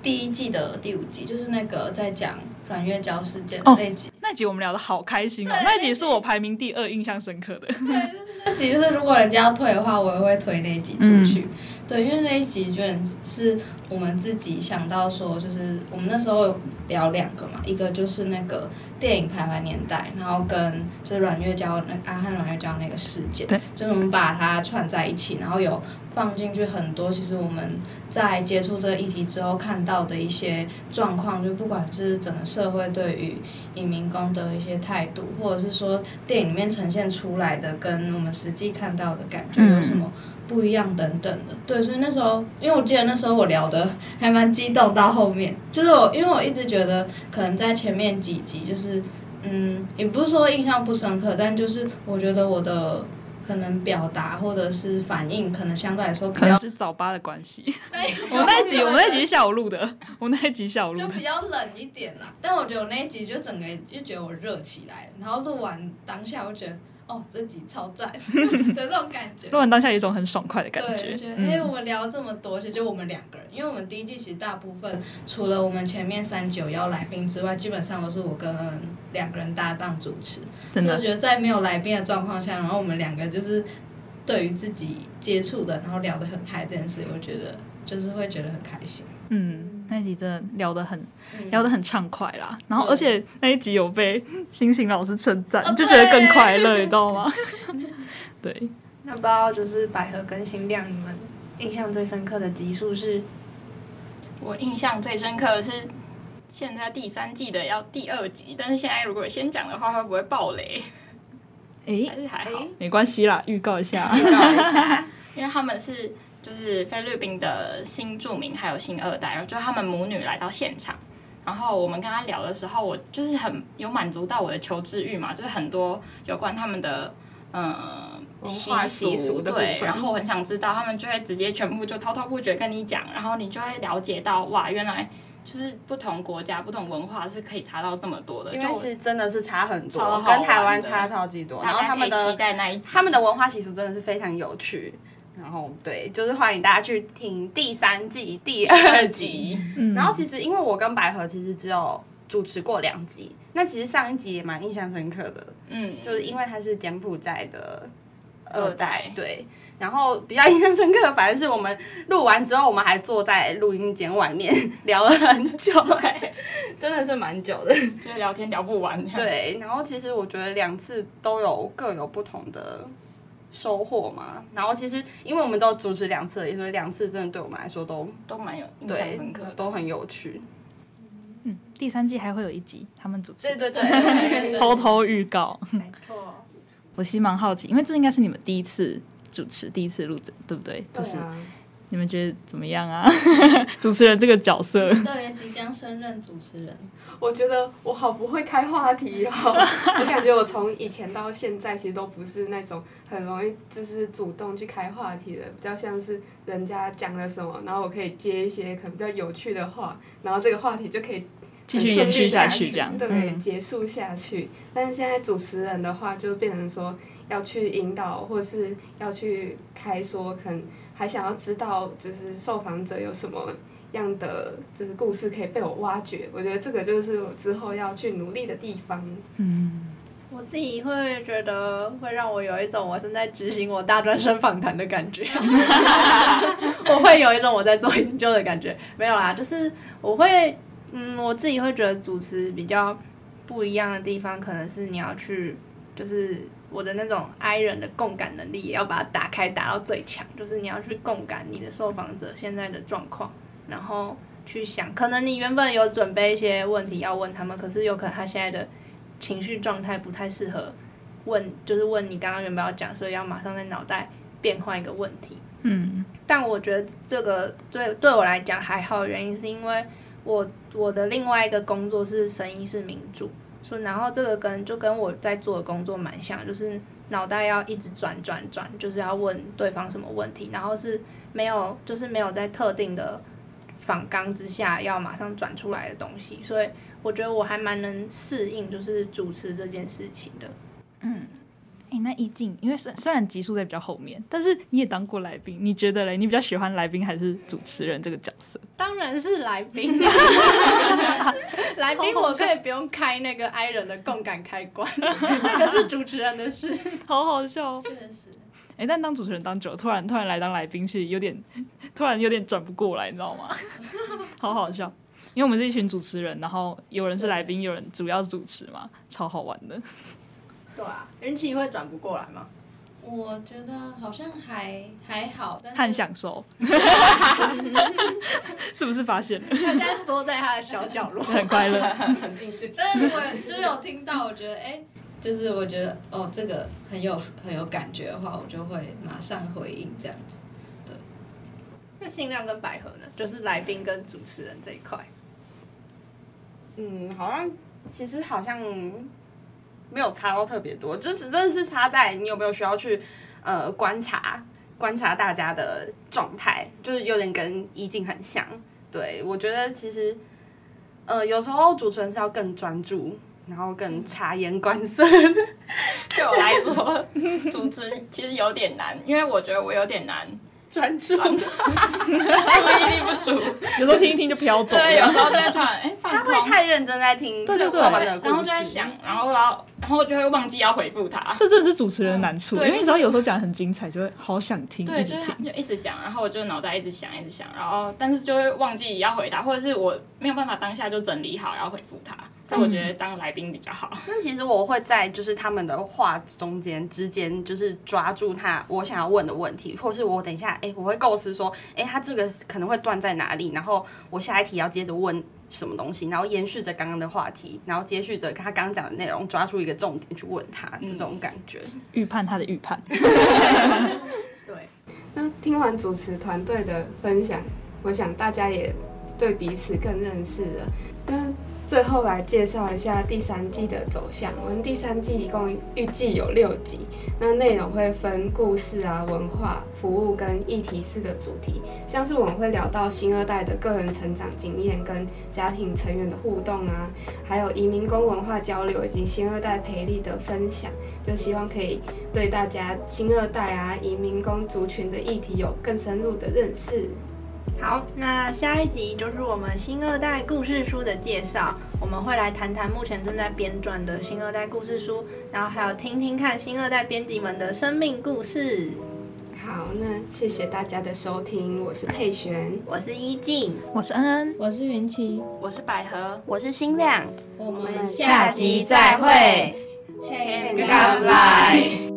第一季的第五集，就是那个在讲。阮月娇事件的那集，哦，那集我们聊得好开心哦。那集是我排名第二，印象深刻的。对，就是那集，就是如果人家要推的话，我也会推那集出去。嗯、对，因为那一集就是我们自己想到说，就是我们那时候有聊两个嘛，一个就是那个电影《徘徊年代》，然后跟就是阮月娇那阿汉阮月娇那个事件，对，就是我们把它串在一起，然后有。放进去很多，其实我们在接触这个议题之后看到的一些状况，就不管是整个社会对于移民工的一些态度，或者是说电影里面呈现出来的跟我们实际看到的感觉有什么不一样等等的。对，所以那时候，因为我记得那时候我聊的 <laughs> 还蛮激动，到后面就是我，因为我一直觉得可能在前面几集，就是嗯，也不是说印象不深刻，但就是我觉得我的。可能表达或者是反应，可能相对来说比较，可能是早八的关系。<laughs> 我那一集，我那一集下午录的，我那一集下午录的。就比较冷一点啦，但我觉得我那一集就整个就觉得我热起来，然后录完当下，我觉得。哦，这集超赞 <laughs> 的那种感觉。录完当下有一种很爽快的感觉。对，觉得哎，我们聊这么多，其实就我们两个人，因为我们第一季其实大部分除了我们前面三九幺来宾之外，基本上都是我跟两个人搭档主持。真的。就觉得在没有来宾的状况下，然后我们两个就是对于自己接触的，然后聊得很嗨这件事，我觉得就是会觉得很开心。嗯。那一集真的聊得很，嗯、聊得很畅快啦。然后，而且那一集有被星星老师称赞，哦、就觉得更快乐，你知道吗？<laughs> 对。那不知道就是百合跟星亮，你们印象最深刻的集数是？我印象最深刻的是现在第三季的要第二集，但是现在如果先讲的话，会不会爆雷？哎、欸，还是还好，没关系啦，预告一下，预告一下，<laughs> 因为他们是。就是菲律宾的新住民还有新二代，然后就他们母女来到现场，然后我们跟他聊的时候，我就是很有满足到我的求知欲嘛，就是很多有关他们的嗯文化习俗的对，然后我很想知道，他们就会直接全部就滔滔不绝跟你讲，然后你就会了解到哇，原来就是不同国家不同文化是可以差到这么多的，因为是真的是差很多，跟台湾差超级多，然后他们的期待那一他们的文化习俗真的是非常有趣。然后对，就是欢迎大家去听第三季第二集。嗯、然后其实因为我跟百合其实只有主持过两集，那其实上一集也蛮印象深刻的。嗯，就是因为他是柬埔寨的二代，对。然后比较印象深刻的，反正是我们录完之后，我们还坐在录音间外面 <laughs> 聊了很久，哎，真的是蛮久的，就是聊天聊不完。对，然后其实我觉得两次都有各有不同的。收获嘛，然后其实因为我们都主持两次，所以两次真的对我们来说都都蛮有印象深刻，都很有趣。嗯，第三季还会有一集他们主持，对对对，<laughs> 偷偷预告。没错，<laughs> 我其实蛮好奇，因为这应该是你们第一次主持，第一次录制，对不对？对啊。你们觉得怎么样啊？<laughs> 主持人这个角色，对，即将升任主持人，我觉得我好不会开话题哦。<laughs> 我感觉我从以前到现在，其实都不是那种很容易就是主动去开话题的，比较像是人家讲了什么，然后我可以接一些可能比较有趣的话，然后这个话题就可以继续延续下去，这样对，结束下去。但是现在主持人的话，就变成说要去引导，或是要去开说，可能还想要知道，就是受访者有什么样的就是故事可以被我挖掘。我觉得这个就是我之后要去努力的地方。嗯，我自己会觉得会让我有一种我正在执行我大专生访谈的感觉，<laughs> 我会有一种我在做研究的感觉。没有啦，就是我会。嗯，我自己会觉得主持比较不一样的地方，可能是你要去，就是我的那种 I 人的共感能力，也要把它打开，打到最强。就是你要去共感你的受访者现在的状况，然后去想，可能你原本有准备一些问题要问他们，可是有可能他现在的情绪状态不太适合问，就是问你刚刚原本要讲，所以要马上在脑袋变换一个问题。嗯，但我觉得这个对对我来讲还好，原因是因为。我我的另外一个工作是声音是民主，所以然后这个跟就跟我在做的工作蛮像，就是脑袋要一直转转转，就是要问对方什么问题，然后是没有就是没有在特定的访纲之下要马上转出来的东西，所以我觉得我还蛮能适应就是主持这件事情的，嗯。欸、那一静，因为虽虽然集数在比较后面，但是你也当过来宾，你觉得嘞？你比较喜欢来宾还是主持人这个角色？<laughs> 当然是来宾，<laughs> 来宾我可以不用开那个 I 人的共感开关，那个是主持人的事。<laughs> 好好笑，哦确实。哎、欸，但当主持人当久了，突然突然来当来宾，其实有点突然有点转不过来，你知道吗？好好笑，因为我们是一群主持人，然后有人是来宾，有人主要主持嘛，超好玩的。对啊，人气会转不过来吗？我觉得好像还还好，但是很享受，<laughs> 是不是发现了？他现在缩在他的小角落，<laughs> 很快乐，沉浸式。但是如果就是有听到，我觉得哎、欸，就是我觉得哦，这个很有很有感觉的话，我就会马上回应这样子。对。那新亮跟百合呢？就是来宾跟主持人这一块。嗯，好像其实好像。没有差到特别多，就是真的是差在你有没有需要去呃观察观察大家的状态，就是有点跟一静很像。对，我觉得其实呃有时候主持人是要更专注，然后更察言观色。对我来说，主持其实有点难，因为我觉得我有点难。专注，注意力不足，<laughs> 有时候听一听就飘走。对，有时候就会突然，哎，他会太认真在听，对对对，然后就在想，然后然后然后就会忘记要回复他。这真的是主持人的难处，因为你知道有时候讲很精彩，就会好想听，一直听，就一直讲，然后我就脑袋一直想，一直想，然后但是就会忘记要回答，或者是我没有办法当下就整理好，然后回复他。所以我觉得当来宾比较好。那其实我会在就是他们的话中间之间，就是抓住他我想要问的问题，或是我等一下，哎、欸，我会构思说，哎、欸，他这个可能会断在哪里，然后我下一题要接着问什么东西，然后延续着刚刚的话题，然后接续着他刚刚讲的内容，抓住一个重点去问他，这种感觉，预判他的预判。<laughs> 对。那听完主持团队的分享，我想大家也对彼此更认识了。那。最后来介绍一下第三季的走向。我们第三季一共预计有六集，那内容会分故事啊、文化、服务跟议题四个主题。像是我们会聊到新二代的个人成长经验跟家庭成员的互动啊，还有移民工文化交流以及新二代培力的分享，就希望可以对大家新二代啊、移民工族群的议题有更深入的认识。好，那下一集就是我们新二代故事书的介绍。我们会来谈谈目前正在编撰的新二代故事书，然后还有听听看新二代编辑们的生命故事。好，那谢谢大家的收听，我是佩璇，我是依静，我是恩恩，我是云奇，我是百合，我是新亮。我们下集再会，嘿，干杯。